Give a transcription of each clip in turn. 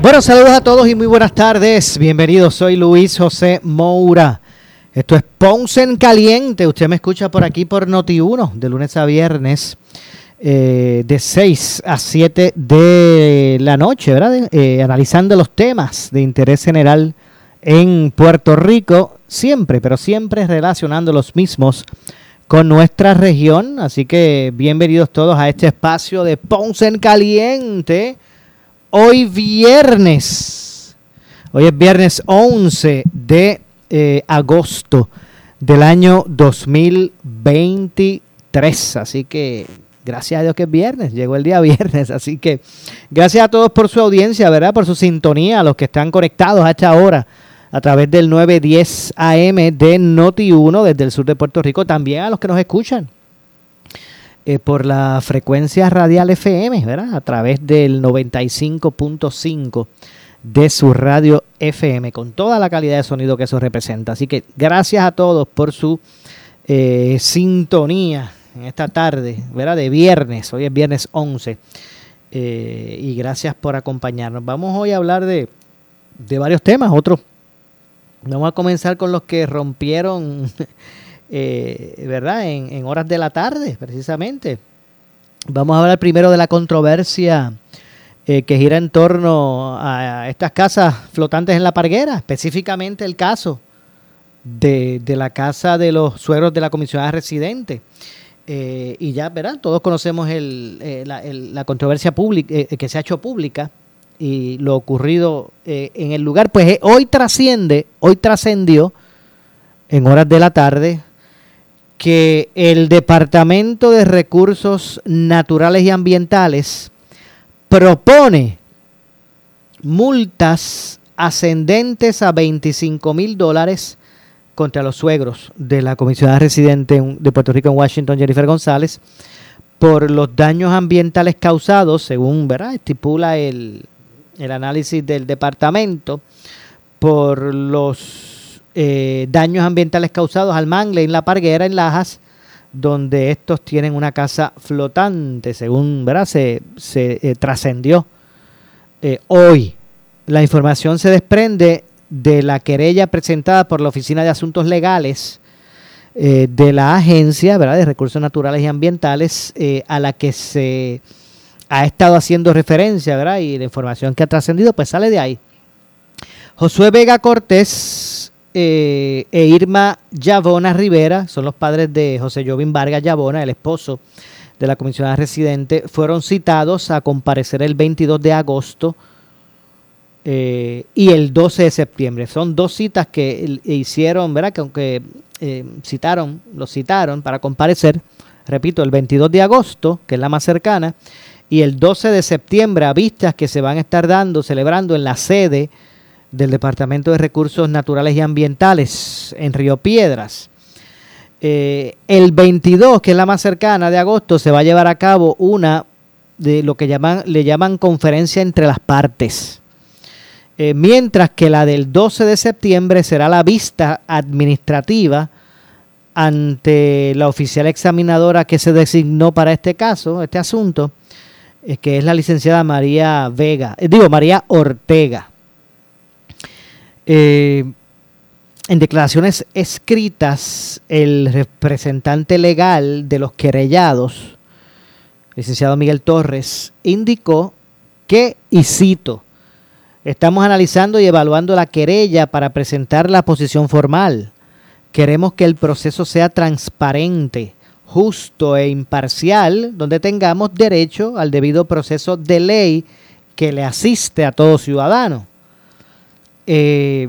Bueno, saludos a todos y muy buenas tardes. Bienvenidos, soy Luis José Moura. Esto es Ponce en Caliente. Usted me escucha por aquí por Noti1, de lunes a viernes, eh, de 6 a 7 de la noche, ¿verdad? Eh, analizando los temas de interés general en Puerto Rico, siempre, pero siempre relacionando los mismos con nuestra región. Así que bienvenidos todos a este espacio de Ponce en Caliente. Hoy viernes, hoy es viernes 11 de eh, agosto del año 2023. Así que gracias a Dios que es viernes, llegó el día viernes. Así que gracias a todos por su audiencia, ¿verdad? Por su sintonía, a los que están conectados a esta hora a través del 910 AM de Noti1 desde el sur de Puerto Rico. También a los que nos escuchan eh, por la frecuencia radial FM, ¿verdad? A través del 95.5 de su radio FM, con toda la calidad de sonido que eso representa. Así que gracias a todos por su eh, sintonía en esta tarde, ¿verdad? De viernes, hoy es viernes 11. Eh, y gracias por acompañarnos. Vamos hoy a hablar de, de varios temas, otros. Vamos a comenzar con los que rompieron, eh, ¿verdad? En, horas de la tarde, precisamente. Vamos a hablar primero de la controversia eh, que gira en torno a estas casas flotantes en la parguera, específicamente el caso de, la casa de los sueros de la comisionada residente. Eh, y ya verán, todos conocemos eh, la, controversia pública que se ha hecho pública y lo ocurrido en el lugar, pues hoy trasciende, hoy trascendió en horas de la tarde que el Departamento de Recursos Naturales y Ambientales propone multas ascendentes a 25 mil dólares contra los suegros de la comisionada residente de Puerto Rico en Washington, Jennifer González, por los daños ambientales causados, según ¿verdad? estipula el, análisis del departamento, por los eh, daños ambientales causados al mangle en la parguera en Lajas, donde estos tienen una casa flotante, según se, eh, trascendió eh, hoy. La información se desprende de la querella presentada por la Oficina de Asuntos Legales de la Agencia de Recursos Naturales y Ambientales a la que se ha estado haciendo referencia ¿verdad? y la información que ha trascendido pues sale de ahí. Josué Vega Cortés eh, e Irma Yavona Rivera, son los padres de José Jovín Vargas Yavona, el esposo de la comisionada residente, fueron citados a comparecer el 22 de agosto eh, y el 12 de septiembre. Son dos citas que hicieron, ¿verdad? Que aunque eh, citaron, los citaron para comparecer, repito, el 22 de agosto, que es la más cercana, y el 12 de septiembre a vistas que se van a estar dando, celebrando en la sede del Departamento de Recursos Naturales y Ambientales en Río Piedras. Eh, el 22, que es la más cercana de agosto, se va a llevar a cabo una de lo que le llaman conferencia entre las partes. Eh, mientras que la del 12 de septiembre será la vista administrativa ante la oficial examinadora que se designó para este caso, este asunto, eh, que es la licenciada María Vega, digo María Ortega. Eh, en declaraciones escritas, el representante legal de los querellados, licenciado Miguel Torres, indicó que, y cito, estamos analizando y evaluando la querella para presentar la posición formal. Queremos que el proceso sea transparente, justo e imparcial, donde tengamos derecho al debido proceso de ley que le asiste a todo ciudadano. Eh,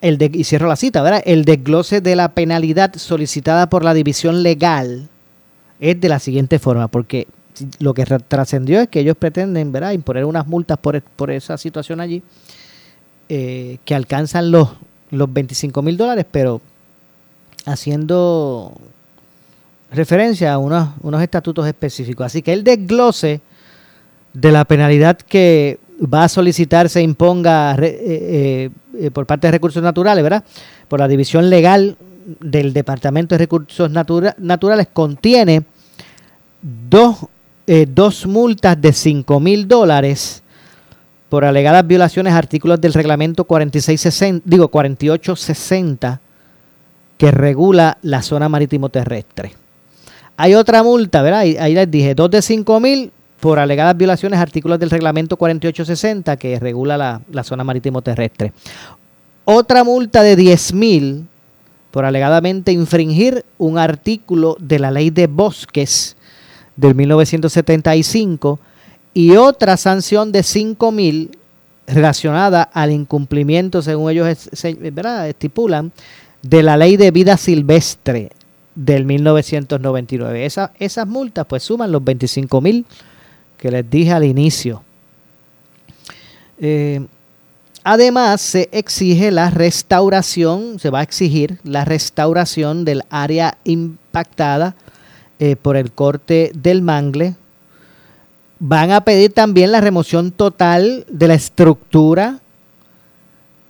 el de, y cierro la cita, ¿verdad? El desglose de la penalidad solicitada por la división legal es de la siguiente forma, porque lo que trascendió es que ellos pretenden, ¿verdad?, imponer unas multas por, por esa situación allí. eh, que alcanzan los, los 25 mil dólares, pero haciendo referencia a unos, unos estatutos específicos. Así que el desglose de la penalidad que va a solicitar se imponga eh, eh, por parte de recursos naturales, ¿verdad? Por la división legal del Departamento de Recursos Naturales contiene dos, eh, dos multas de 5 mil dólares por alegadas violaciones a artículos del reglamento 4660, digo 4860 que regula la zona marítimo terrestre. Hay otra multa, ¿verdad? Ahí, les dije, dos de 5 mil por alegadas violaciones a artículos del reglamento 4860 que regula la, la zona marítimo terrestre. Otra multa de 10 mil por alegadamente infringir un artículo de la ley de bosques del 1975 y otra sanción de 5 mil relacionada al incumplimiento, según ellos estipulan, de la ley de vida silvestre del 1999. esas multas pues suman los 25 mil que les dije al inicio. Eh, además, se exige la restauración, se va a exigir la restauración del área impactada eh, por el corte del mangle Van a pedir también la remoción total de la estructura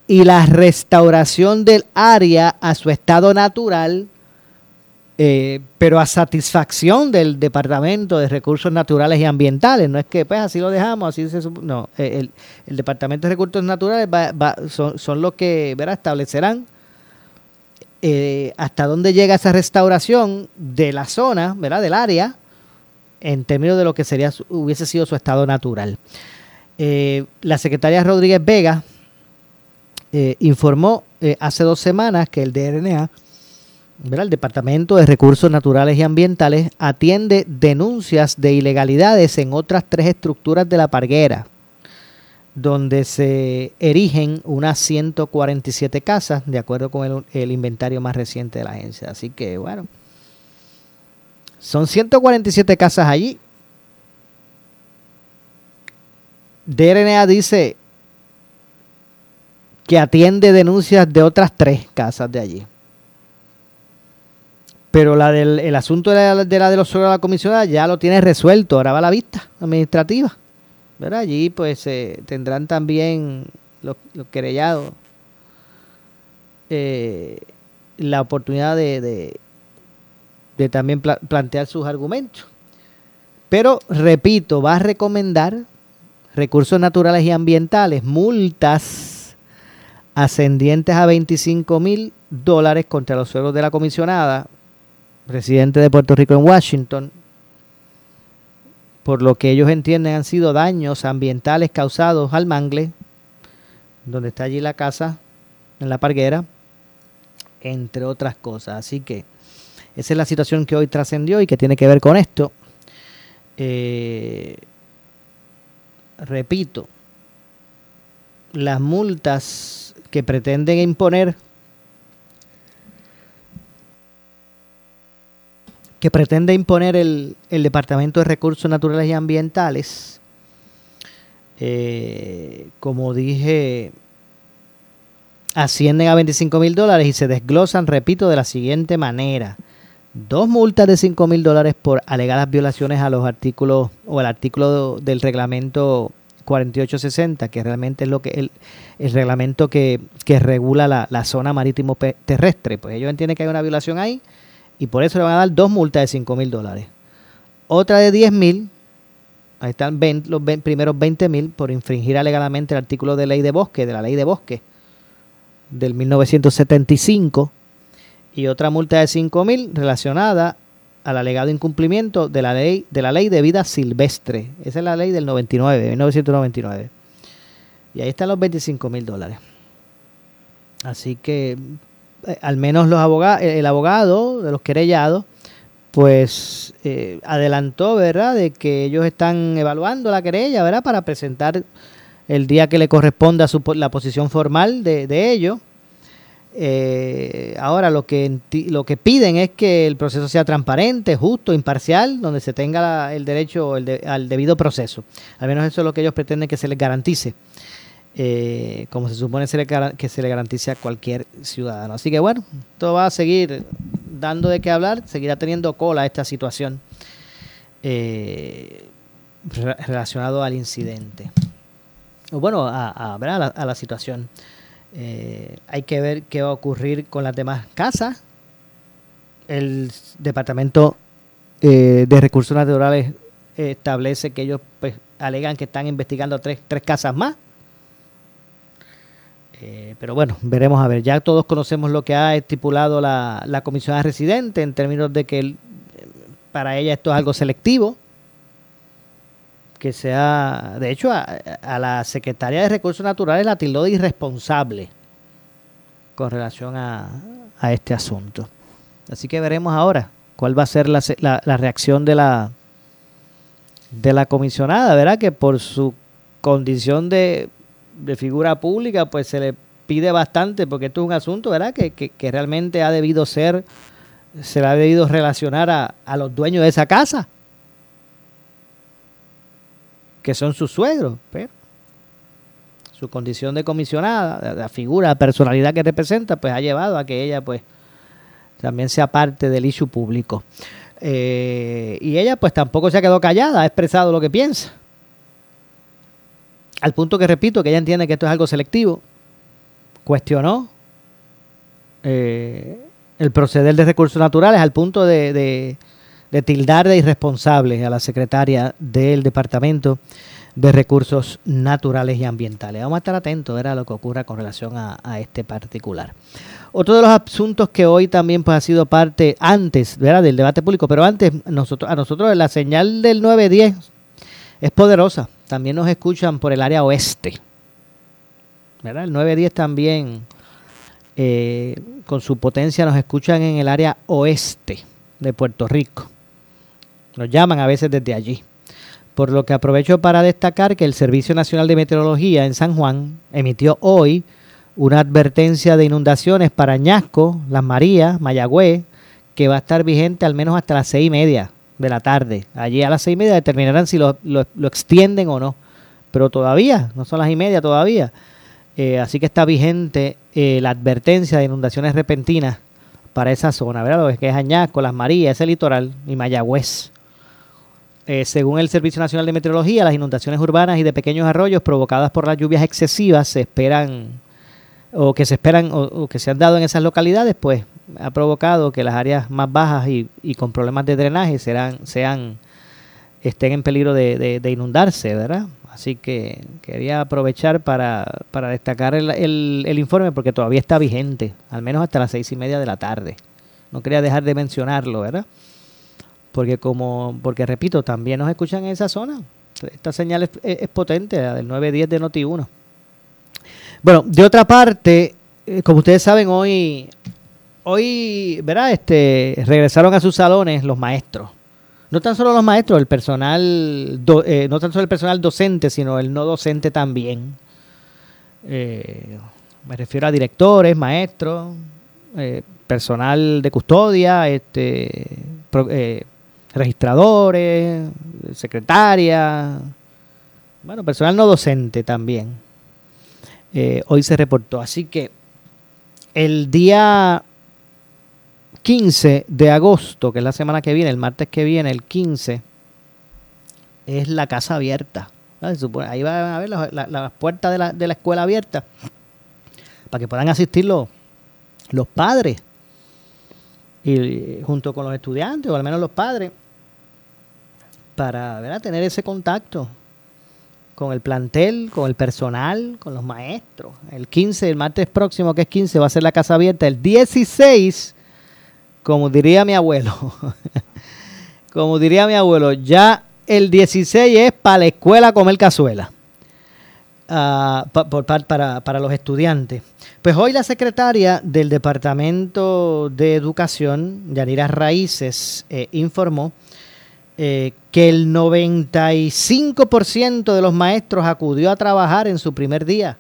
y la restauración del área a su estado natural, eh, pero a satisfacción del Departamento de Recursos Naturales y Ambientales. No es que pues así lo dejamos, así se No, eh, el, Departamento de Recursos Naturales son, los que ¿verdad? establecerán eh, hasta dónde llega esa restauración de la zona, ¿verdad? del área, en términos de lo que sería hubiese sido su estado natural. La secretaria Rodríguez Vega informó hace dos semanas que el DRNA, el Departamento de Recursos Naturales y Ambientales, atiende denuncias de ilegalidades en otras tres estructuras de la parguera, donde se erigen unas 147 casas, de acuerdo con el, el inventario más reciente de la agencia. Así que, bueno, son 147 casas allí. DRNA dice que atiende denuncias de otras tres casas de allí. Pero la del el asunto de la de, los suelos de la comisionada ya lo tiene resuelto, ahora va a la vista administrativa. ¿verdad? Allí pues eh, tendrán también los, querellados eh, la oportunidad de, también plantear sus argumentos. Pero, repito, va a recomendar recursos naturales y ambientales, multas ascendientes a 25 mil dólares contra los suelos de la comisionada, presidente de Puerto Rico en Washington, por lo que ellos entienden han sido daños ambientales causados al mangle, donde está allí la casa, en la parguera, entre otras cosas. Así que esa es la situación que hoy trascendió y que tiene que ver con esto. Eh, repito, las multas que pretenden imponer que pretende imponer el, Departamento de Recursos Naturales y Ambientales, eh, como dije, ascienden a 25 mil dólares y se desglosan, repito, de la siguiente manera dos multas de 5 mil dólares por alegadas violaciones a los artículos o al artículo del reglamento 4860, que realmente es lo que el, el reglamento que, regula la, zona marítimo terrestre. Pues ellos entienden que hay una violación ahí y por eso le van a dar dos multas de 5 mil dólares. Otra de 10 mil, ahí están los primeros 20 mil por infringir alegadamente el artículo de ley de bosque, de la ley de bosque del 1975 y otra multa de 5 mil relacionada al alegado incumplimiento de la ley de la ley de vida silvestre. Esa es la ley del 99, de 1999. Y ahí están los 25 mil dólares. Así que eh, al menos los abogados, el abogado de los querellados, pues eh, adelantó, ¿verdad?, de que ellos están evaluando la querella, ¿verdad?, para presentar el día que le corresponda su, la posición formal de, de ellos eh, ahora lo que, lo que piden es que el proceso sea transparente, justo, imparcial, donde se tenga el derecho al debido proceso. Al menos eso es lo que ellos pretenden que se les garantice. Eh, como se supone que se le garantice a cualquier ciudadano. Así que bueno, todo va a seguir dando de qué hablar, seguirá teniendo cola esta situación eh, relacionado al incidente. Bueno, a, a, la, situación. Eh, hay que ver qué va a ocurrir con las demás casas. El Departamento de Recursos Naturales establece que ellos pues, alegan que están investigando tres, tres casas más eh, pero bueno, veremos a ver. Ya todos conocemos lo que ha estipulado la, comisionada residente en términos de que para ella esto es algo selectivo. Que sea, de hecho, a, la secretaria de Recursos Naturales la tildó de irresponsable con relación a, a este asunto. Así que veremos ahora cuál va a ser la, la, la reacción de la, de la comisionada, ¿verdad? Que por su condición de de figura pública, pues se le pide bastante, porque esto es un asunto, ¿verdad?, que, que, realmente ha debido ser, se le ha debido relacionar a, a, los dueños de esa casa, que son sus suegros, pero su condición de comisionada, la figura, la personalidad que representa, pues ha llevado a que ella, pues, también sea parte del issue público. Eh, y ella, pues, tampoco se ha quedado callada, ha expresado lo que piensa. Al punto que repito, que ella entiende que esto es algo selectivo, cuestionó eh, el proceder de recursos naturales al punto de, tildar de irresponsable a la secretaria del Departamento de Recursos Naturales y Ambientales. Vamos a estar atentos a lo que ocurra con relación a, este particular. Otro de los asuntos que hoy también pues, ha sido parte antes del debate público, pero antes nosotros, a nosotros la señal del 910 es poderosa. También nos escuchan por el área oeste. ¿verdad? El 910 también, eh, con su potencia, nos escuchan en el área oeste de Puerto Rico. Nos llaman a veces desde allí. Por lo que aprovecho para destacar que el Servicio Nacional de Meteorología en San Juan emitió hoy una advertencia de inundaciones para Añasco, Las Marías, Mayagüez, que va a estar vigente al menos hasta las seis y media de la tarde. Allí a las seis y media determinarán si lo, lo, extienden o no. Pero todavía, no son las y media todavía. Eh, así que está vigente eh, la advertencia de inundaciones repentinas para esa zona, ¿verdad? Lo que es Añasco, Las Marías, ese litoral y Mayagüez. Eh, según el Servicio Nacional de Meteorología, las inundaciones urbanas y de pequeños arroyos provocadas por las lluvias excesivas se esperan o que se esperan o que se han dado en esas localidades, pues ha provocado que las áreas más bajas y, con problemas de drenaje serán, sean, estén en peligro de, inundarse, ¿verdad? Así que quería aprovechar para, destacar el, informe porque todavía está vigente, al menos hasta las seis y media de la tarde. No quería dejar de mencionarlo, ¿verdad? Porque como, porque repito, también nos escuchan en esa zona. Esta señal es, potente, la del 910 de Noti1. Bueno, de otra parte, eh, como ustedes saben, hoy hoy, ¿verdad? Este, regresaron a sus salones los maestros. No tan solo los maestros, el personal, eh, no tan solo el personal docente, sino el no docente también. Eh, me refiero a directores, maestros, eh, personal de custodia, este, registradores, secretarias, bueno, personal no docente también. hoy se reportó. Así que el día 15 de agosto, que es la semana que viene, el martes que viene, el 15, es la casa abierta. Ahí van a ver las, puertas de la, de la, escuela abierta para que puedan asistir los, los padres y junto con los estudiantes o al menos los padres para tener ese contacto con el plantel, con el personal, con los maestros. El 15, el martes próximo que es 15 va a ser la casa abierta. El 16 como diría mi abuelo, como diría mi abuelo, ya el 16 es para la escuela comer cazuela. Uh, para, para, los estudiantes. Pues hoy la secretaria del Departamento de Educación, Yanira Raíces, eh, informó eh, que el 95% de los maestros acudió a trabajar en su primer día.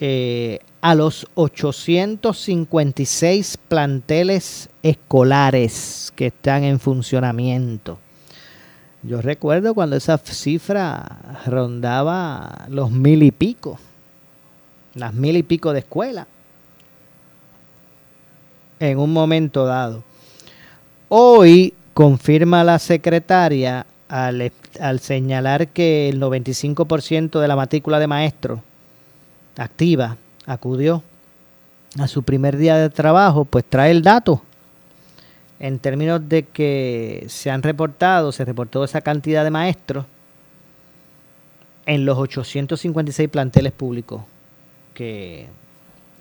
Eh, a los 856 planteles escolares que están en funcionamiento. Yo recuerdo cuando esa cifra rondaba los mil y pico las mil y pico de escuelas, en un momento dado. Hoy confirma la secretaria al, al señalar que el 95% de la matrícula de maestros activa acudió a su primer día de trabajo, pues trae el dato en términos de que se han reportado, se reportó esa cantidad de maestros en los 856 planteles públicos que,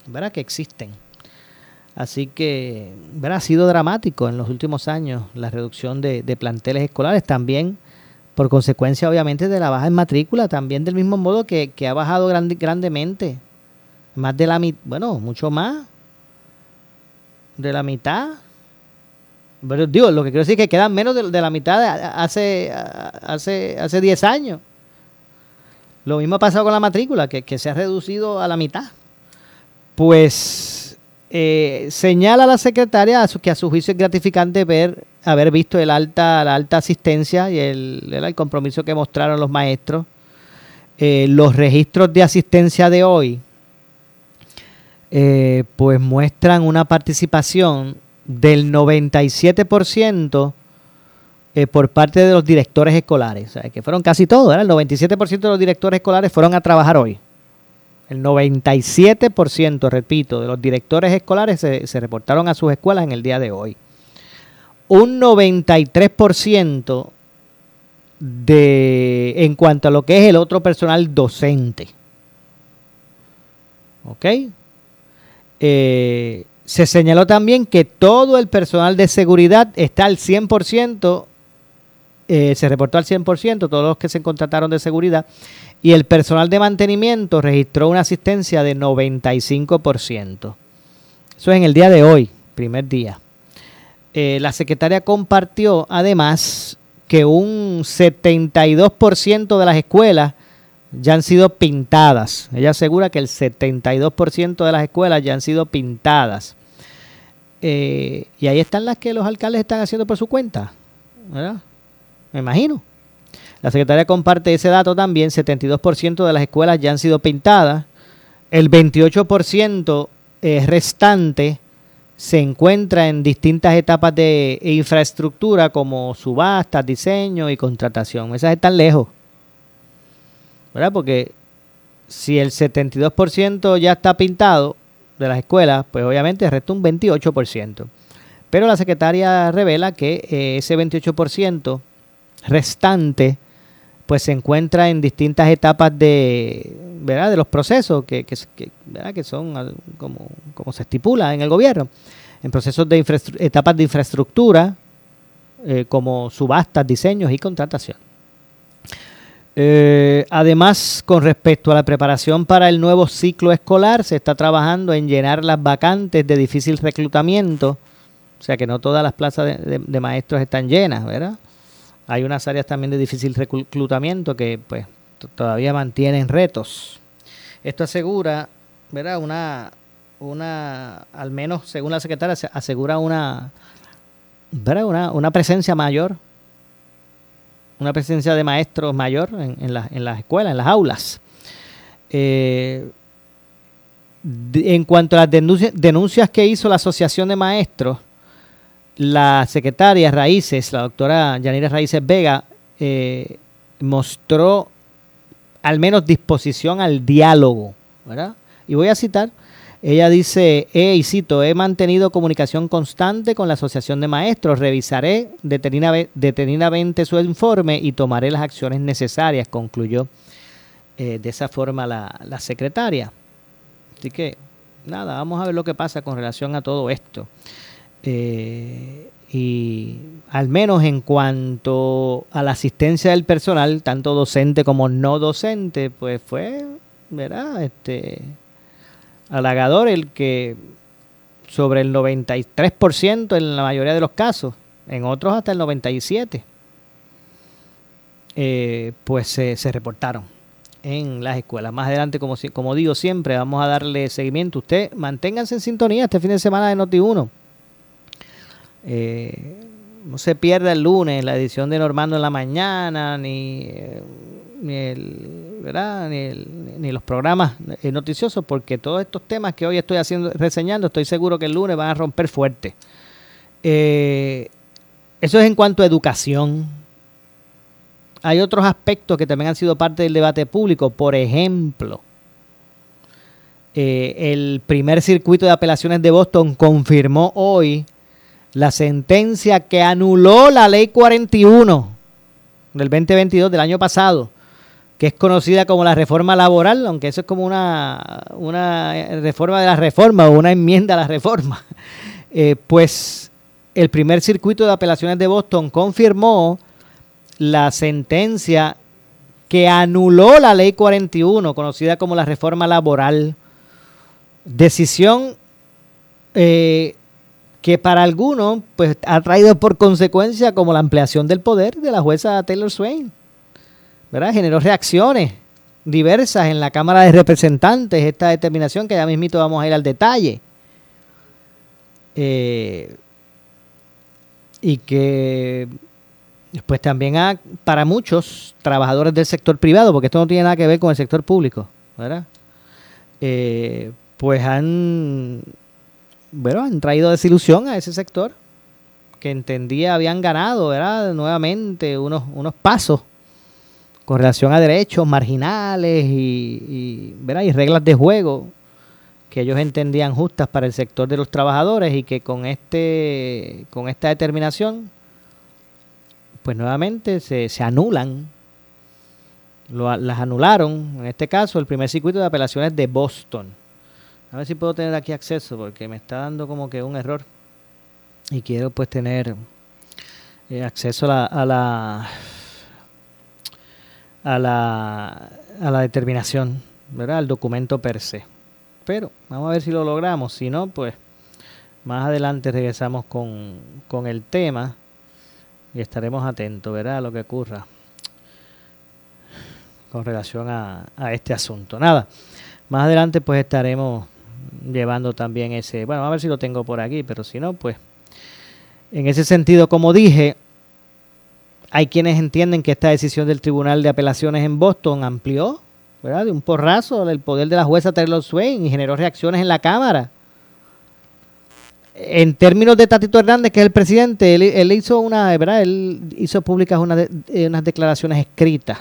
¿verdad? que existen. Así que ¿verdad? ha sido dramático en los últimos años la reducción de, planteles escolares, también por consecuencia obviamente de la baja en matrícula, también del mismo modo que, ha bajado grandemente, más de la mitad, bueno, mucho más de la mitad. Pero digo, lo que quiero decir es que quedan menos de, la mitad hace, hace, hace 10 años. Lo mismo ha pasado con la matrícula, que, se ha reducido a la mitad. Pues eh, señala la secretaria que a su juicio es gratificante ver haber visto el alta, la alta asistencia y el, el compromiso que mostraron los maestros. Eh, los registros de asistencia de hoy, eh, pues muestran una participación del 97% eh, por parte de los directores escolares, o sea, que fueron casi todos, el 97% de los directores escolares fueron a trabajar hoy. El 97%, repito, de los directores escolares se, se reportaron a sus escuelas en el día de hoy. Un 93% de, en cuanto a lo que es el otro personal docente. ¿Ok? Eh, se señaló también que todo el personal de seguridad está al 100% eh, se reportó al 100%, todos los que se contrataron de seguridad, y el personal de mantenimiento registró una asistencia de 95%. Eso es en el día de hoy, primer día. Eh, la secretaria compartió además que un 72% de las escuelas ya han sido pintadas. Ella asegura que el 72% de las escuelas ya han sido pintadas. Eh, y ahí están las que los alcaldes están haciendo por su cuenta. ¿verdad? me imagino. La secretaria comparte ese dato también, 72% de las escuelas ya han sido pintadas, el 28% eh, restante se encuentra en distintas etapas de infraestructura como subastas, diseño y contratación. Esas están lejos. ¿Verdad? Porque si el 72% ya está pintado de las escuelas, pues obviamente resta un 28%. Pero la secretaria revela que eh, ese 28% restante pues se encuentra en distintas etapas de, ¿verdad? de los procesos que, que, que son como, como, se estipula en el gobierno, en procesos de etapas de infraestructura, eh, como subastas, diseños y contratación. Eh, además, con respecto a la preparación para el nuevo ciclo escolar, se está trabajando en llenar las vacantes de difícil reclutamiento, o sea que no todas las plazas de maestros están llenas, ¿verdad? Hay unas áreas también de difícil reclutamiento que pues todavía mantienen retos. Esto asegura, ¿verdad? Una, una, al menos según la secretaria, asegura una, ¿verdad? Una, una presencia mayor, una presencia de maestros mayor en, en, en las escuelas, en las aulas. Eh, en cuanto a las denuncias que hizo la Asociación de Maestros, la secretaria Raíces, la doctora Yanira Raíces Vega, eh, mostró al menos disposición al diálogo, ¿verdad? Y voy a citar, ella dice, he, y he mantenido comunicación constante con la Asociación de Maestros, revisaré detenidamente su informe y tomaré las acciones necesarias, concluyó eh, de esa forma la, la secretaria. Así que, nada, vamos a ver lo que pasa con relación a todo esto. Eh, y al menos en cuanto a la asistencia del personal, tanto docente como no docente, pues fue, ¿verdad? Este, halagador el que sobre el 93% en la mayoría de los casos, en otros hasta el 97%, eh, pues se, reportaron en las escuelas. Más adelante, como, como digo siempre, vamos a darle seguimiento. Usted manténganse en sintonía este fin de semana de Noti1 eh, no se pierda el lunes la edición de Normando en la mañana, ni, eh, ni, el, ¿verdad? Ni, los programas eh, noticiosos, porque todos estos temas que hoy estoy haciendo reseñando, estoy seguro que el lunes van a romper fuerte. Eso es en cuanto a educación. Hay otros aspectos que también han sido parte del debate público. Por ejemplo, el primer circuito de apelaciones de Boston confirmó hoy la sentencia que anuló la ley 41 del 2022 del año pasado, que es conocida como la reforma laboral, aunque eso es como una, una reforma de la reforma o una enmienda a la reforma. Eh, pues el primer circuito de apelaciones de Boston confirmó la sentencia que anuló la ley 41, conocida como la reforma laboral. Decisión eh, que para algunos pues, ha traído por consecuencia como la ampliación del poder de la jueza Taylor Swain. ¿verdad? Generó reacciones diversas en la Cámara de Representantes, esta determinación que ya mismito vamos a ir al detalle. Eh, y que pues también ha, para muchos trabajadores del sector privado, porque esto no tiene nada que ver con el sector público, ¿verdad? Eh, pues han bueno, han traído desilusión a ese sector que entendía habían ganado, ¿verdad? Nuevamente unos, unos pasos con relación a derechos marginales y, ¿verdad? y reglas de juego que ellos entendían justas para el sector de los trabajadores y que con este con esta determinación pues nuevamente se, se anulan las anularon en este caso el primer circuito de apelaciones de Boston a ver si puedo tener aquí acceso porque me está dando como que un error. Y quiero pues tener eh, acceso a la, a la a la a la determinación, ¿verdad? Al documento per se. Pero vamos a ver si lo logramos. Si no, pues más adelante regresamos con, con el tema y estaremos atentos, ¿verdad? A lo que ocurra con relación a, a este asunto. Nada, más adelante pues estaremos llevando también ese, bueno, a ver si lo tengo por aquí, pero si no, pues en ese sentido, como dije, hay quienes entienden que esta decisión del Tribunal de Apelaciones en Boston amplió, ¿verdad? De un porrazo el poder de la jueza Taylor Swain y generó reacciones en la Cámara. En términos de Tatito Hernández, que es el presidente, él, hizo una, ¿verdad? Él hizo públicas eh, unas declaraciones escritas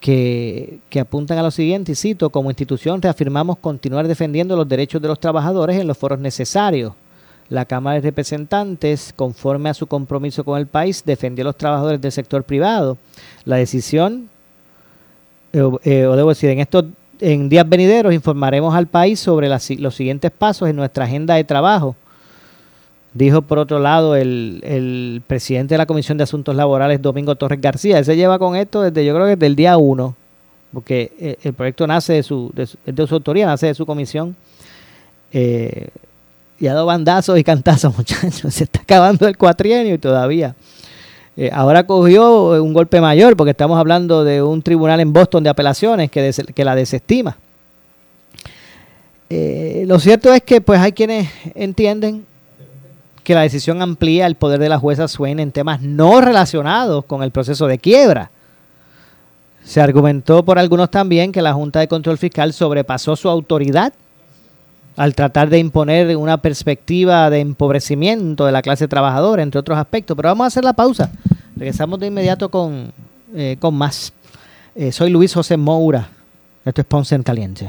que, apuntan a lo siguiente, y cito, como institución reafirmamos continuar defendiendo los derechos de los trabajadores en los foros necesarios. La Cámara de Representantes, conforme a su compromiso con el país, defendió a los trabajadores del sector privado. La decisión, eh, eh, o debo decir, en estos en días venideros informaremos al país sobre los siguientes pasos en nuestra agenda de trabajo Dijo por otro lado el, presidente de la Comisión de Asuntos Laborales, Domingo Torres García. Él se lleva con esto desde, yo creo que desde el día uno, porque eh, el, proyecto nace de su, de, su, autoría, nace de su comisión. Eh, y ha dado bandazos y cantazos, muchachos. Se está acabando el cuatrienio y todavía. Eh, ahora cogió un golpe mayor porque estamos hablando de un tribunal en Boston de apelaciones que, que la desestima. lo cierto es que pues hay quienes entienden que la decisión amplía el poder de la jueza Swain en temas no relacionados con el proceso de quiebra. Se argumentó por algunos también que la Junta de Control Fiscal sobrepasó su autoridad al tratar de imponer una perspectiva de empobrecimiento de la clase trabajadora, entre otros aspectos. Pero vamos a hacer la pausa. Regresamos de inmediato con, eh, con más. Eh, soy Luis José Moura. Esto es Ponce en Caliente.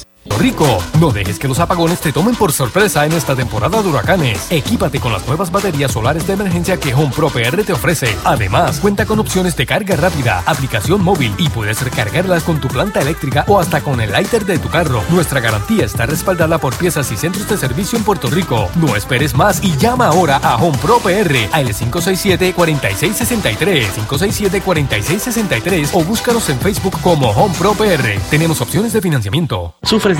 Rico, no dejes que los apagones te tomen por sorpresa en esta temporada de huracanes. Equípate con las nuevas baterías solares de emergencia que Home Pro PR te ofrece. Además, cuenta con opciones de carga rápida, aplicación móvil y puedes recargarlas con tu planta eléctrica o hasta con el lighter de tu carro. Nuestra garantía está respaldada por piezas y centros de servicio en Puerto Rico. No esperes más y llama ahora a Home Pro PR al 567-4663, 567-4663 o búscanos en Facebook como Home Pro PR. Tenemos opciones de financiamiento. ¿Sufres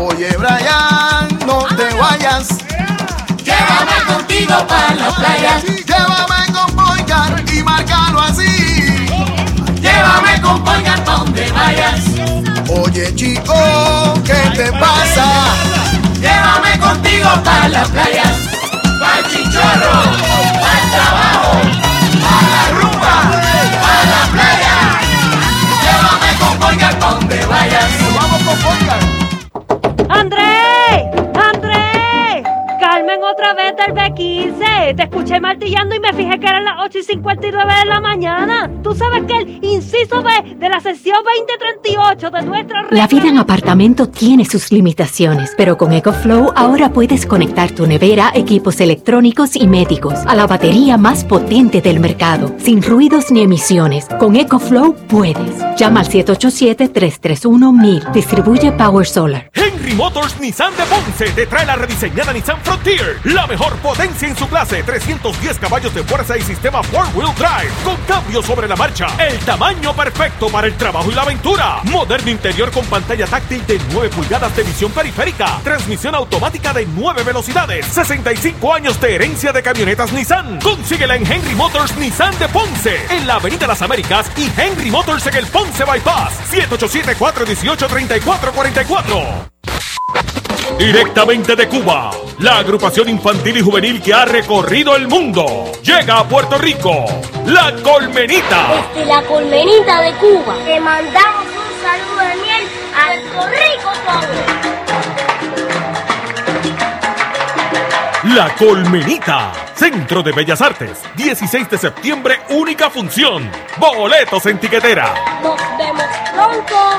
Oye, Brian, no te vayas. Llévame contigo para la playa. Llévame con Boycar y márcalo así. Llévame con Boycar donde vayas. Oye, chico, ¿qué te pasa? Llévame contigo para la playa. Para el chichorro, el trabajo, para la rumba, otra vez del B15. Te escuché martillando y me fijé que eran las 8 y 59 de la mañana. Tú sabes que el inciso B de la sesión 2038 de nuestra La vida en apartamento tiene sus limitaciones, pero con EcoFlow ahora puedes conectar tu nevera, equipos electrónicos y médicos a la batería más potente del mercado, sin ruidos ni emisiones. Con EcoFlow puedes. Llama al 787-331-1000. Distribuye Power Solar. Henry Motors Nissan de Ponce te trae la rediseñada Nissan Frontier. La mejor potencia en su clase, 310 caballos de fuerza y sistema 4-wheel drive. Con cambios sobre la marcha. El tamaño perfecto para el trabajo y la aventura. Moderno interior con pantalla táctil de 9 pulgadas de visión periférica. Transmisión automática de 9 velocidades. 65 años de herencia de camionetas Nissan. Consíguela en Henry Motors Nissan de Ponce. En la Avenida Las Américas y Henry Motors en el Ponce Bypass. 787-418-3444. Directamente de Cuba, la agrupación infantil y juvenil que ha recorrido el mundo. Llega a Puerto Rico, La Colmenita. Desde la colmenita de Cuba, te mandamos un saludo de miel a Puerto Rico todo. La Colmenita, Centro de Bellas Artes, 16 de septiembre, única función. Boletos en tiquetera. Nos vemos pronto.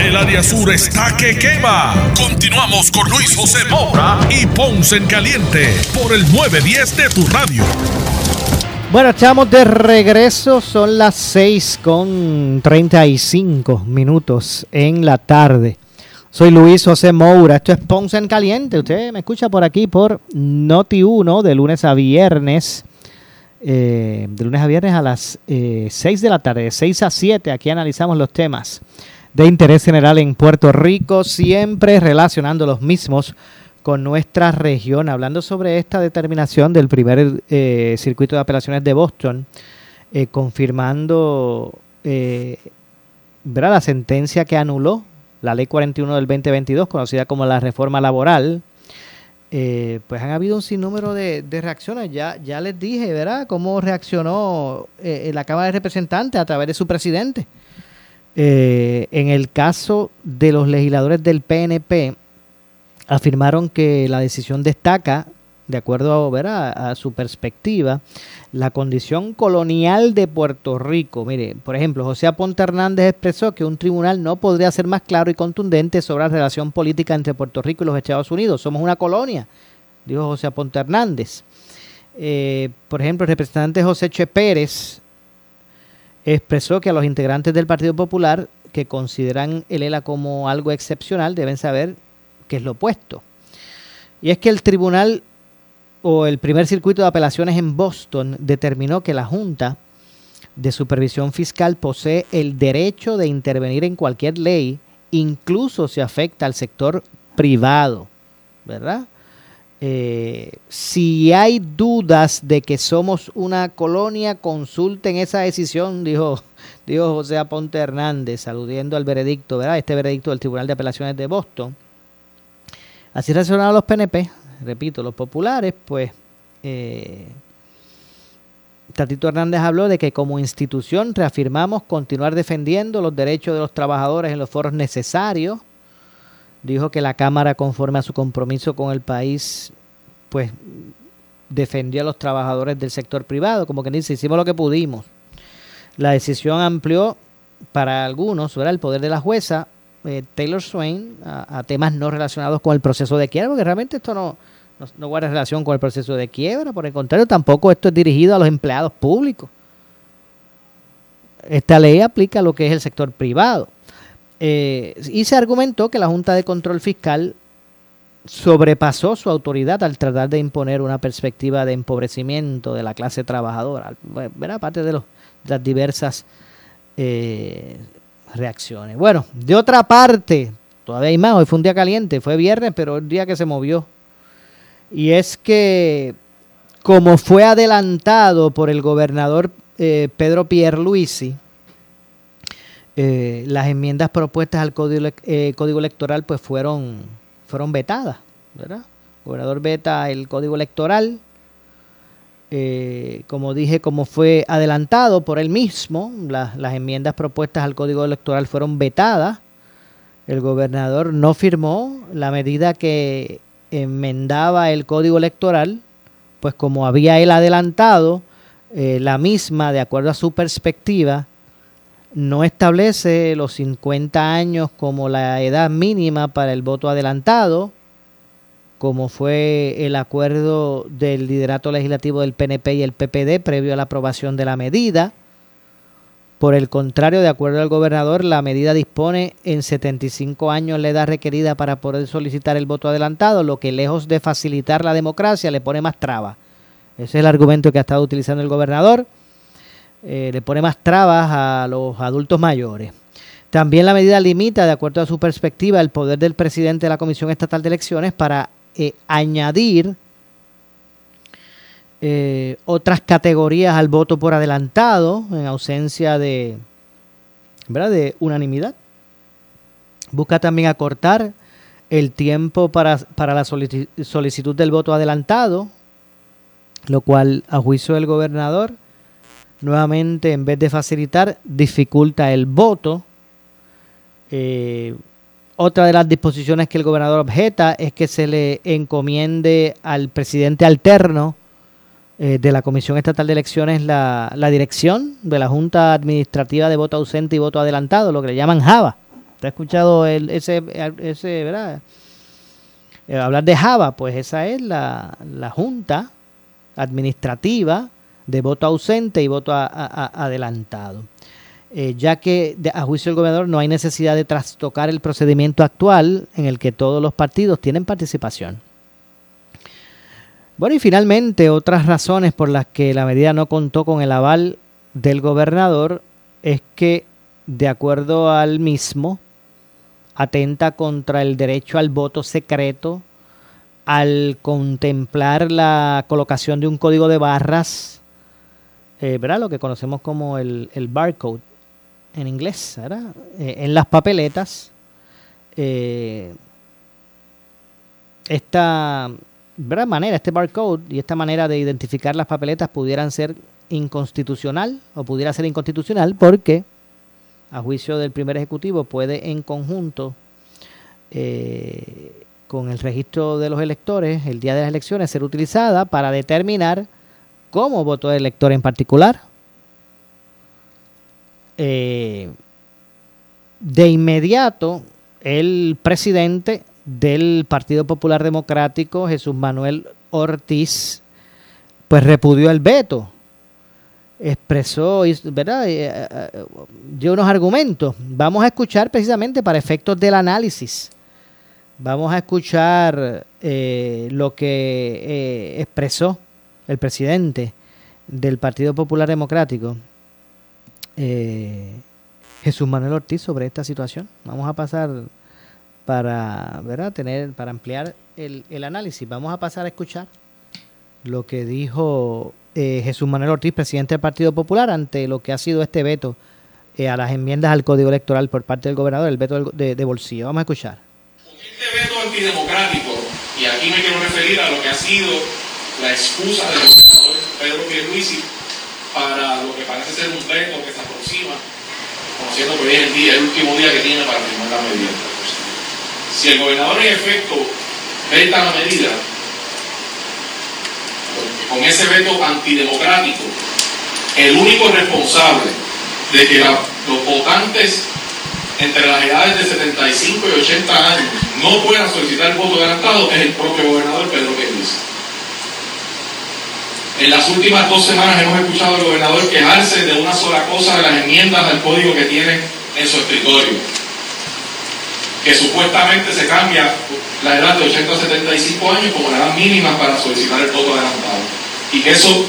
El área sur está que quema. Continuamos con Luis José Moura y Ponce en Caliente por el 910 de tu radio. Bueno, estamos de regreso. Son las 6 con 35 minutos en la tarde. Soy Luis José Moura. Esto es Ponce en Caliente. Usted me escucha por aquí por Noti 1 de lunes a viernes. Eh, de lunes a viernes a las eh, 6 de la tarde, de 6 a 7. Aquí analizamos los temas de interés general en Puerto Rico, siempre relacionando los mismos con nuestra región, hablando sobre esta determinación del primer eh, circuito de apelaciones de Boston, eh, confirmando eh, la sentencia que anuló la ley 41 del 2022, conocida como la reforma laboral, eh, pues han habido un sinnúmero de, de, reacciones. Ya, ya les dije, ¿verdad?, cómo reaccionó la Cámara de Representantes a través de su presidente. Eh, en el caso de los legisladores del PNP, afirmaron que la decisión destaca, de acuerdo a, a su perspectiva, la condición colonial de Puerto Rico. Mire, por ejemplo, José Aponte Hernández expresó que un tribunal no podría ser más claro y contundente sobre la relación política entre Puerto Rico y los Estados Unidos. Somos una colonia, dijo José Aponte Hernández. Eh, por ejemplo, el representante José Che Pérez expresó que a los integrantes del Partido Popular que consideran el ELA como algo excepcional deben saber que es lo opuesto. Y es que el tribunal o el primer circuito de apelaciones en Boston determinó que la Junta de Supervisión Fiscal posee el derecho de intervenir en cualquier ley, incluso si afecta al sector privado, ¿verdad? Eh, si hay dudas de que somos una colonia, consulten esa decisión, dijo, dijo José Aponte Hernández, aludiendo al veredicto, ¿verdad? Este veredicto del Tribunal de Apelaciones de Boston. Así reaccionaron los PNP, repito, los populares, pues eh, Tatito Hernández habló de que como institución reafirmamos continuar defendiendo los derechos de los trabajadores en los foros necesarios. Dijo que la Cámara, conforme a su compromiso con el país, pues defendió a los trabajadores del sector privado, como que dice, hicimos lo que pudimos. La decisión amplió para algunos ¿verdad? el poder de la jueza eh, Taylor Swain a, temas no relacionados con el proceso de quiebra, porque realmente esto no, no, guarda relación con el proceso de quiebra, por el contrario, tampoco esto es dirigido a los empleados públicos. Esta ley aplica a lo que es el sector privado. Eh, y se argumentó que la Junta de Control Fiscal sobrepasó su autoridad al tratar de imponer una perspectiva de empobrecimiento de la clase trabajadora, aparte de, los, de las diversas eh, reacciones. Bueno, de otra parte, todavía hay más, hoy fue un día caliente, fue viernes, pero el día que se movió. Y es que, como fue adelantado por el gobernador eh, Pedro Pierluisi, eh, las enmiendas propuestas al código, eh, código electoral pues fueron, fueron vetadas. El gobernador veta el código electoral, eh, como dije, como fue adelantado por él mismo, las enmiendas propuestas al código electoral fueron vetadas. El gobernador no firmó la medida que enmendaba el código electoral, pues como había él adelantado, la misma, de acuerdo a su perspectiva, no establece los 50 años como la edad mínima para el voto adelantado, como fue el acuerdo del liderato legislativo del PNP y el PPD previo a la aprobación de la medida. Por el contrario, de acuerdo al gobernador, la medida dispone en 75 años la edad requerida para poder solicitar el voto adelantado, lo que lejos de facilitar la democracia le pone más trabas. Ese es el argumento que ha estado utilizando el gobernador. Eh, le pone más trabas a los adultos mayores. También la medida limita, de acuerdo a su perspectiva, el poder del presidente de la Comisión Estatal de Elecciones para eh, añadir eh, otras categorías al voto por adelantado en ausencia de, ¿verdad? de unanimidad. Busca también acortar el tiempo para, para la solicitud del voto adelantado, lo cual a juicio del gobernador, nuevamente en vez de facilitar, dificulta el voto. Eh, otra de las disposiciones que el gobernador objeta es que se le encomiende al presidente alterno eh, de la Comisión Estatal de Elecciones la, dirección de la Junta Administrativa de Voto Ausente y Voto Adelantado, lo que le llaman JAVA. ¿Te ha escuchado ese, ese, verdad? Eh, hablar de JAVA, pues esa es la, Junta Administrativa de Voto Ausente y Voto Adelantado. Eh, ya que a juicio del gobernador no hay necesidad de trastocar el procedimiento actual en el que todos los partidos tienen participación. Bueno, y finalmente otras razones por las que la medida no contó con el aval del gobernador es que, de acuerdo al mismo, atenta contra el derecho al voto secreto al contemplar la colocación de un código de barras, eh, ¿verdad? lo que conocemos como el, el barcode, en inglés, ¿verdad? Eh, en las papeletas, eh, esta ¿verdad? manera, este barcode y esta manera de identificar las papeletas pudieran ser inconstitucional o pudiera ser inconstitucional porque, a juicio del primer ejecutivo, puede en conjunto eh, con el registro de los electores el día de las elecciones ser utilizada para determinar cómo votó el elector en particular. Eh, de inmediato, el presidente del Partido Popular Democrático, Jesús Manuel Ortiz, pues repudió el veto. Expresó, ¿verdad? Eh, eh, dio unos argumentos. Vamos a escuchar precisamente para efectos del análisis. Vamos a escuchar lo que expresó el presidente del Partido Popular Democrático, Jesús Manuel Ortiz, sobre esta situación. Vamos a pasar para, ¿verdad? Tener, para ampliar el, el análisis. Vamos a pasar a escuchar lo que dijo eh, Jesús Manuel Ortiz, presidente del Partido Popular, ante lo que ha sido este veto eh, a las enmiendas al Código Electoral por parte del gobernador, el veto de, de bolsillo. Vamos a escuchar. Este veto antidemocrático, y aquí me quiero referir a lo que ha sido la excusa del gobernador Pedro Pierluisi para lo que parece ser un veto que se aproxima, conociendo que hoy es el, día, el último día que tiene para firmar la medida. Si el gobernador en efecto veta la medida, con ese veto antidemocrático, el único responsable de que los votantes entre las edades de 75 y 80 años no puedan solicitar el voto adelantado es el propio gobernador Pedro Pérez. En las últimas dos semanas hemos escuchado al gobernador quejarse de una sola cosa de las enmiendas al código que tiene en su escritorio que supuestamente se cambia la edad de 80 a 75 años como la edad mínima para solicitar el voto adelantado. Y que eso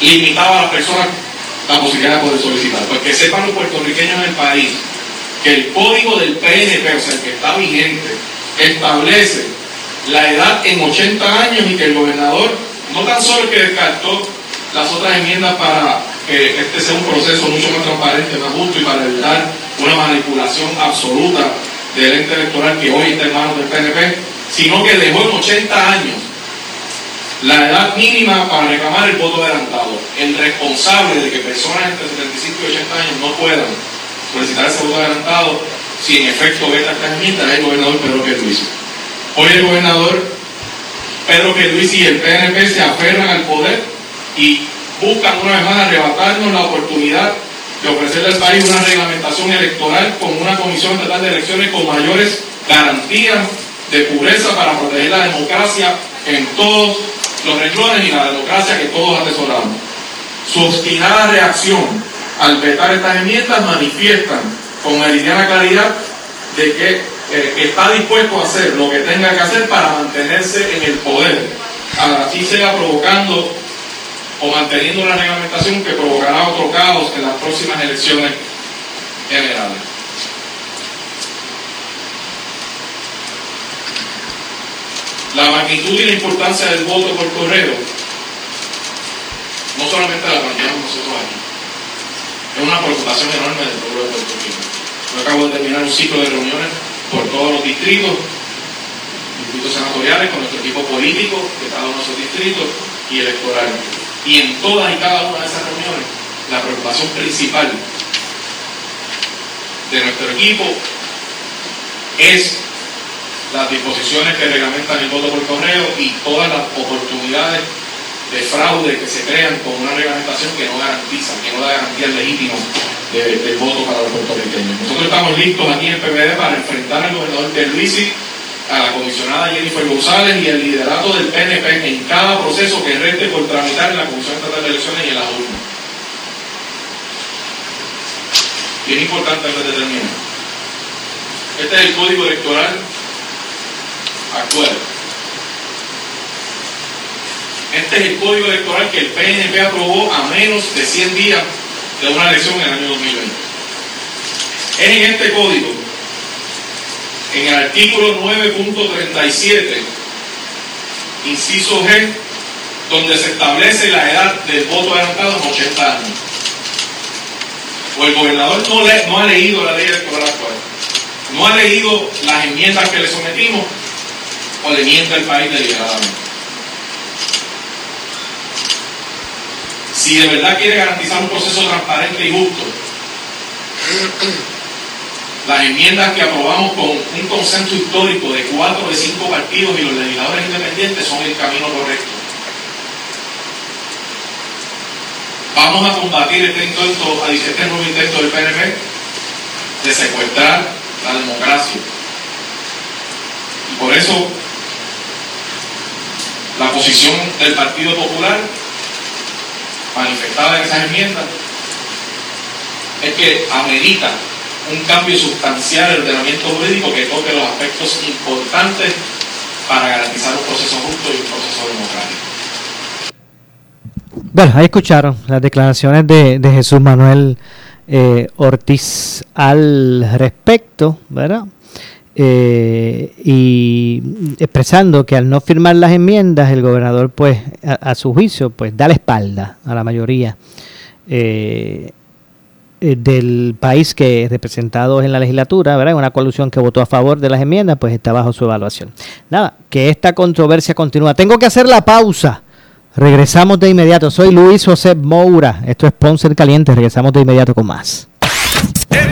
limitaba a las personas la posibilidad de poder solicitar. Pues que sepan los puertorriqueños en el país que el código del PNP, o sea, el que está vigente, establece la edad en 80 años y que el gobernador, no tan solo que descartó las otras enmiendas para que este sea un proceso mucho más transparente, más justo y para evitar una manipulación absoluta del ente electoral que hoy está en manos del PNP, sino que dejó en 80 años la edad mínima para reclamar el voto adelantado. El responsable de que personas entre 75 y 80 años no puedan solicitar ese voto adelantado, si en efecto veta esta enmienda, es el gobernador Pedro Pierluisi. Hoy el gobernador Pedro Pierluisi y el PNP se aferran al poder y buscan una vez más arrebatarnos la oportunidad de ofrecerle al país una reglamentación electoral con una comisión estatal de elecciones con mayores garantías de pureza para proteger la democracia en todos los renglones y la democracia que todos atesoramos. Su obstinada reacción al vetar estas enmiendas manifiestan con meridiana claridad de que eh, está dispuesto a hacer lo que tenga que hacer para mantenerse en el poder, así sea provocando o manteniendo una reglamentación que provocará otro caos en las próximas elecciones generales. La magnitud y la importancia del voto por correo no solamente la planteamos nosotros aquí, es una preocupación enorme del pueblo de Puerto Rico. Yo acabo de terminar un ciclo de reuniones por todos los distritos, distritos senatoriales, con nuestro equipo político de cada uno de esos distritos y electorales. Y en todas y cada una de esas reuniones, la preocupación principal de nuestro equipo es las disposiciones que reglamentan el voto por correo y todas las oportunidades de fraude que se crean con una reglamentación que no garantiza, que no da garantías legítimas del voto para los puertorriqueños. Nosotros estamos listos aquí en PPD para enfrentar al gobernador de Luisi a la comisionada Jennifer González y el liderato del PNP en cada proceso que reste por tramitar en la Comisión Estatal de Elecciones y en la urnas. Bien importante antes de terminar. Este es el código electoral actual. Este es el código electoral que el PNP aprobó a menos de 100 días de una elección en el año 2020. Es en este código en el artículo 9.37, inciso G, donde se establece la edad del voto adelantado en 80 años. o el gobernador no, no ha leído la ley electoral actual, no ha leído las enmiendas que le sometimos, o le miente al país deliberadamente. Si de verdad quiere garantizar un proceso transparente y justo, las enmiendas que aprobamos con un consenso histórico de cuatro de cinco partidos y los legisladores independientes son el camino correcto. Vamos a combatir este intento, este nuevo intento del PNP de secuestrar la democracia. Y por eso la posición del Partido Popular manifestada en esas enmiendas es que amerita un cambio sustancial en el ordenamiento jurídico que toque los aspectos importantes para garantizar un proceso justo y un proceso democrático. Bueno, ahí escucharon las declaraciones de, de Jesús Manuel eh, Ortiz al respecto, ¿verdad? Eh, y expresando que al no firmar las enmiendas, el gobernador, pues, a, su juicio, pues, da la espalda a la mayoría eh, eh, del país que representados en la legislatura, ¿verdad? Una coalición que votó a favor de las enmiendas, pues está bajo su evaluación. Nada, que esta controversia continúa. Tengo que hacer la pausa. Regresamos de inmediato. Soy Luis José Moura. Esto es Ponce en Caliente. Regresamos de inmediato con más.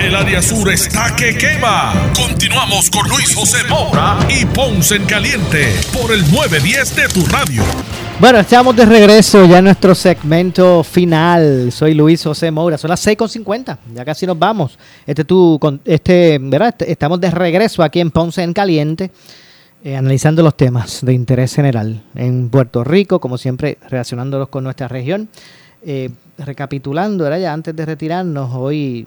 El área sur está que quema. Continuamos con Luis José Moura y Ponce en Caliente por el 910 de tu radio. Bueno, estamos de regreso ya en nuestro segmento final. Soy Luis José Moura. Son las 6.50. Ya casi nos vamos. Este con- este, ¿verdad? Este- Estamos de regreso aquí en Ponce en Caliente, eh, analizando los temas de interés general en Puerto Rico, como siempre, relacionándolos con nuestra región. Eh, recapitulando, ¿verdad? ya antes de retirarnos, hoy,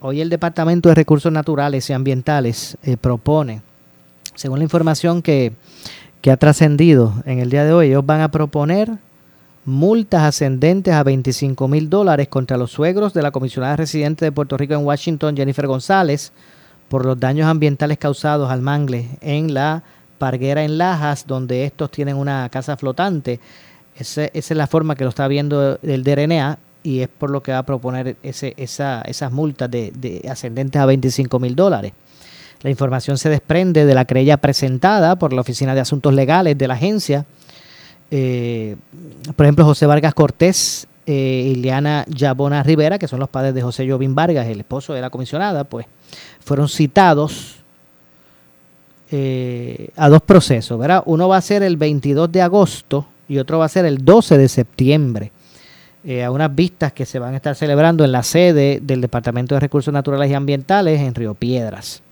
hoy el Departamento de Recursos Naturales y Ambientales eh, propone, según la información que, ha trascendido en el día de hoy, ellos van a proponer multas ascendentes a 25 mil dólares contra los suegros de la comisionada residente de Puerto Rico en Washington, Jennifer González, por los daños ambientales causados al mangle en la Parguera en Lajas, donde estos tienen una casa flotante. Esa es la forma que lo está viendo el DRNA y es por lo que va a proponer ese, esa- esas multas de, de ascendentes a 25 mil dólares. La información se desprende de la querella presentada por la Oficina de Asuntos Legales de la agencia. Eh, por ejemplo, José Vargas Cortés eh, y Liana Yabona Rivera, que son los padres de José Jovín Vargas, el esposo de la comisionada, pues fueron citados eh, a dos procesos, ¿verdad? Uno va a ser el 22 de agosto y otro va a ser el 12 de septiembre. Eh, a unas vistas que se van a estar celebrando en la sede del Departamento de Recursos Naturales y Ambientales en Río Piedras.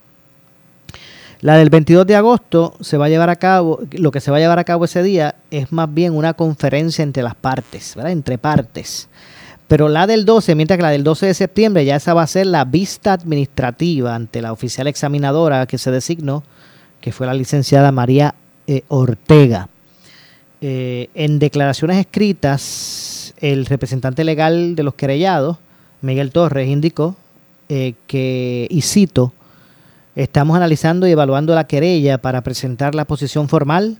La del 22 de agosto se va a llevar a cabo, lo que se va a llevar a cabo ese día es más bien una conferencia entre las partes, ¿verdad? Entre partes. Pero la del 12, mientras que la del 12 de septiembre ya esa va a ser la vista administrativa ante la oficial examinadora que se designó, que fue la licenciada María eh, Ortega. Eh, en declaraciones escritas, el representante legal de los querellados, Miguel Torres, indicó eh, que, y cito, estamos analizando y evaluando la querella para presentar la posición formal.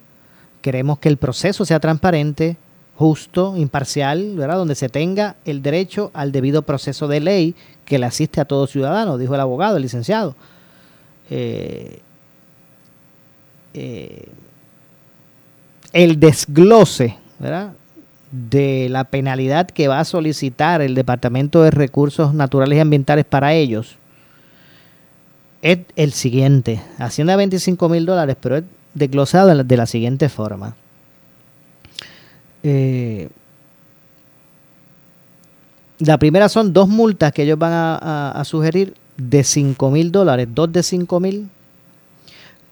Queremos que el proceso sea transparente, justo, imparcial, ¿verdad? donde se tenga el derecho al debido proceso de ley que le asiste a todo ciudadano, dijo el abogado, el licenciado. Eh, eh, el desglose de la penalidad que va a solicitar el Departamento de Recursos Naturales y Ambientales para ellos es el siguiente. Hacienda 25 mil dólares, pero es desglosado de la siguiente forma. Eh, la primera son dos multas que ellos van a, sugerir de 5 mil dólares, dos de 5 mil,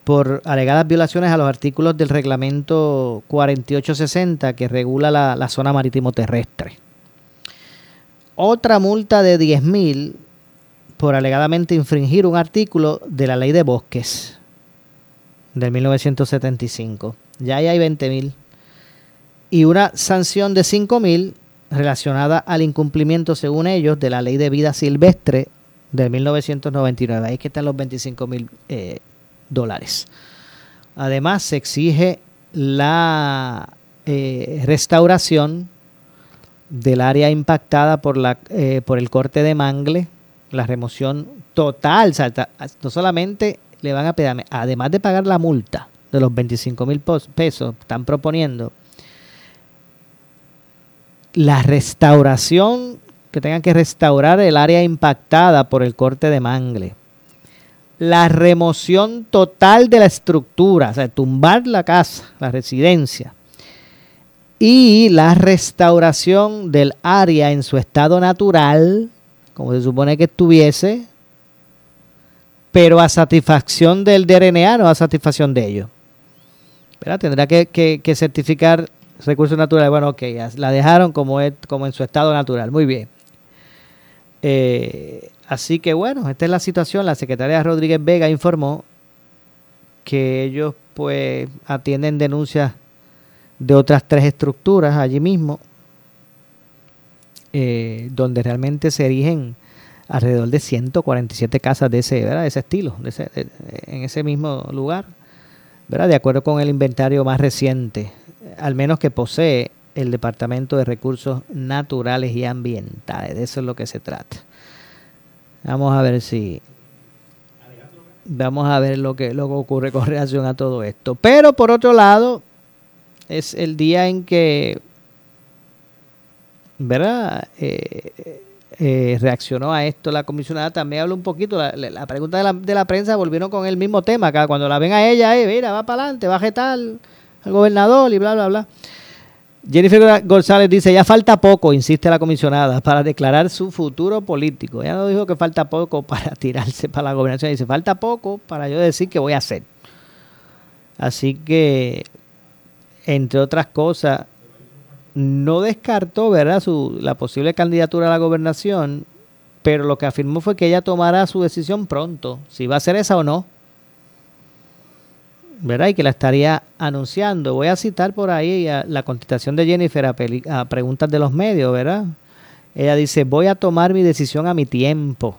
por alegadas violaciones a los artículos del reglamento 4860 que regula la, zona marítimo terrestre. Otra multa de 10 mil por alegadamente infringir un artículo de la ley de bosques del 1975. Ya ahí hay 20 mil y una sanción de 5 mil relacionada al incumplimiento, según ellos, de la ley de vida silvestre de 1999. Ahí que están los 25 mil eh, dólares. Además, se exige la eh, restauración del área impactada por, la, eh, por el corte de mangle, la remoción total. no solamente le van a pedir, además de pagar la multa de los 25 mil pesos, están proponiendo la restauración, que tengan que restaurar el área impactada por el corte de mangle. La remoción total de la estructura, o sea, tumbar la casa, la residencia. Y la restauración del área en su estado natural, como se supone que estuviese, pero a satisfacción del DRNA, no a satisfacción de ellos. Tendrá que, que certificar recursos naturales, bueno, ok, la dejaron como, es, como en su estado natural, muy bien. Eh, así que bueno, esta es la situación. La secretaria Rodríguez Vega informó que ellos pues atienden denuncias de otras tres estructuras allí mismo, eh, donde realmente se erigen alrededor de 147 casas de ese, ¿verdad? de ese estilo, en ese mismo lugar, ¿verdad? de acuerdo con el inventario más reciente al menos que posee el Departamento de Recursos Naturales y Ambientales. De eso es lo que se trata. Vamos a ver si vamos a ver lo que, lo que ocurre con relación a todo esto. Pero por otro lado, es el día en que, ¿verdad? Eh, eh, reaccionó a esto la comisionada. También habló un poquito, la, pregunta de la, de la, prensa volvieron con el mismo tema. Acá, cuando la ven a ella, eh, mira, va para adelante, baje tal al gobernador y bla, bla, bla. Jennifer González dice, ya falta poco, insiste la comisionada, para declarar su futuro político. Ella no dijo que falta poco para tirarse para la gobernación, dice, falta poco para yo decir qué voy a hacer. Así que, entre otras cosas, no descartó, ¿verdad?, su, la posible candidatura a la gobernación, pero lo que afirmó fue que ella tomará su decisión pronto, si va a ser esa o no. ¿Verdad? Y que la estaría anunciando. Voy a citar por ahí la contestación de Jennifer a, preguntas de los medios, ¿verdad? Ella dice, voy a tomar mi decisión a mi tiempo.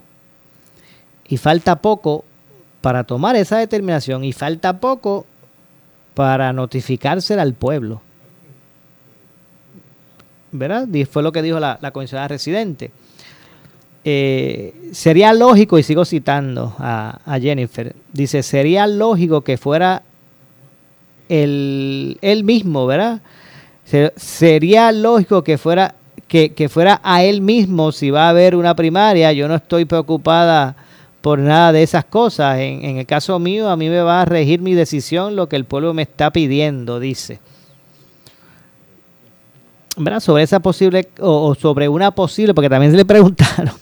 Y falta poco para tomar esa determinación y falta poco para notificársela al pueblo. ¿Verdad? Fue lo que dijo la, la comisionada residente. Eh, sería lógico, y sigo citando a, Jennifer, dice, sería lógico que fuera él mismo, ¿verdad? sería lógico que fuera, que, fuera a él mismo si va a haber una primaria. Yo no estoy preocupada por nada de esas cosas. En, en, el caso mío, a mí me va a regir mi decisión lo que el pueblo me está pidiendo, dice. ¿Verdad? Sobre esa posible, o, o sobre una posible, porque también se le preguntaron,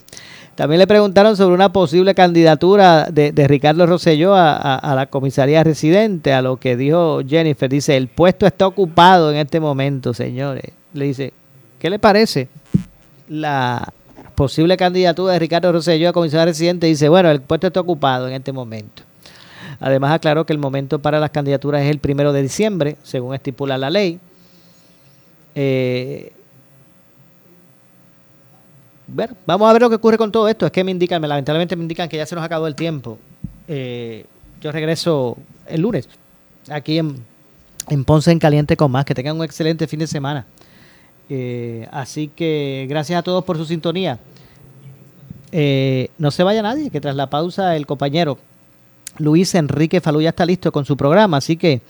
también le preguntaron sobre una posible candidatura de, Ricardo Rosselló a, la comisaría residente, a lo que dijo Jennifer. Dice, el puesto está ocupado en este momento, señores. Le dice, ¿qué le parece la posible candidatura de Ricardo Rosselló a comisaría residente? Dice, bueno, el puesto está ocupado en este momento. Además aclaró que el momento para las candidaturas es el primero de diciembre, según estipula la ley. Eh, vamos a ver lo que ocurre con todo esto. Es que me indican, lamentablemente me indican que ya se nos acabó el tiempo. Eh, yo regreso el lunes aquí en, en, Ponce en Caliente con más. Que tengan un excelente fin de semana. Eh, así que gracias a todos por su sintonía. Eh, no se vaya nadie, que tras la pausa el compañero Luis Enrique Falú ya está listo con su programa. Así que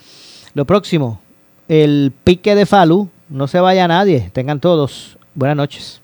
lo próximo, el pique de Falú. No se vaya nadie. Tengan todos buenas noches.